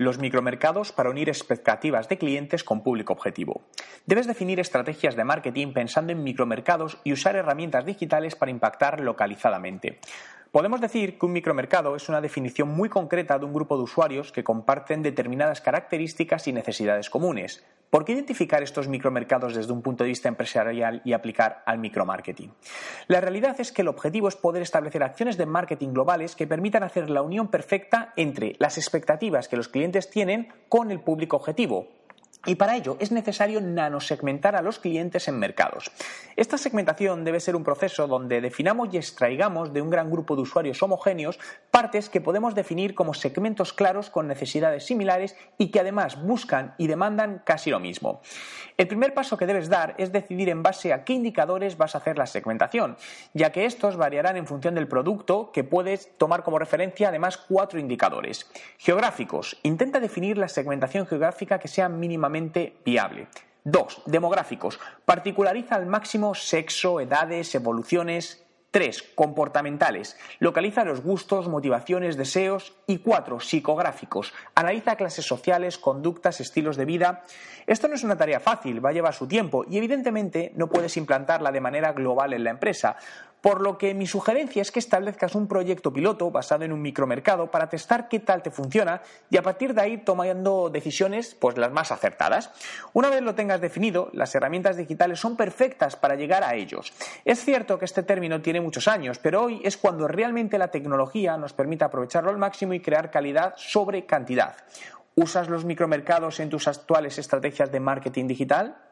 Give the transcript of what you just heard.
los micromercados para unir expectativas de clientes con público objetivo. Debes definir estrategias de marketing pensando en micromercados y usar herramientas digitales para impactar localizadamente. Podemos decir que un micromercado es una definición muy concreta de un grupo de usuarios que comparten determinadas características y necesidades comunes. ¿Por qué identificar estos micromercados desde un punto de vista empresarial y aplicar al micromarketing? La realidad es que el objetivo es poder establecer acciones de marketing globales que permitan hacer la unión perfecta entre las expectativas que los clientes tienen con el público objetivo, y para ello es necesario nanosegmentar a los clientes en mercados. Esta segmentación debe ser un proceso donde definamos y extraigamos de un gran grupo de usuarios homogéneos partes que podemos definir como segmentos claros con necesidades similares y que además buscan y demandan casi lo mismo. El primer paso que debes dar es decidir en base a qué indicadores vas a hacer la segmentación, ya que estos variarán en función del producto que puedes tomar como referencia además cuatro indicadores. Geográficos. Intenta definir la segmentación geográfica que sea mínimamente viable. 2. Demográficos. Particulariza al máximo sexo, edades, evoluciones. 3. Comportamentales. Localiza los gustos, motivaciones, deseos. Y 4. Psicográficos. Analiza clases sociales, conductas, estilos de vida. Esto no es una tarea fácil, va a llevar su tiempo y evidentemente no puedes implantarla de manera global en la empresa, por lo que mi sugerencia es que establezcas un proyecto piloto basado en un micromercado para testar qué tal te funciona y a partir de ahí tomando decisiones pues las más acertadas. Una vez lo tengas definido, las herramientas digitales son perfectas para llegar a ellos. Es cierto que este término tiene muchos años, pero hoy es cuando realmente la tecnología nos permite aprovecharlo al máximo y crear calidad sobre cantidad. ¿Usas los micromercados en tus actuales estrategias de marketing digital?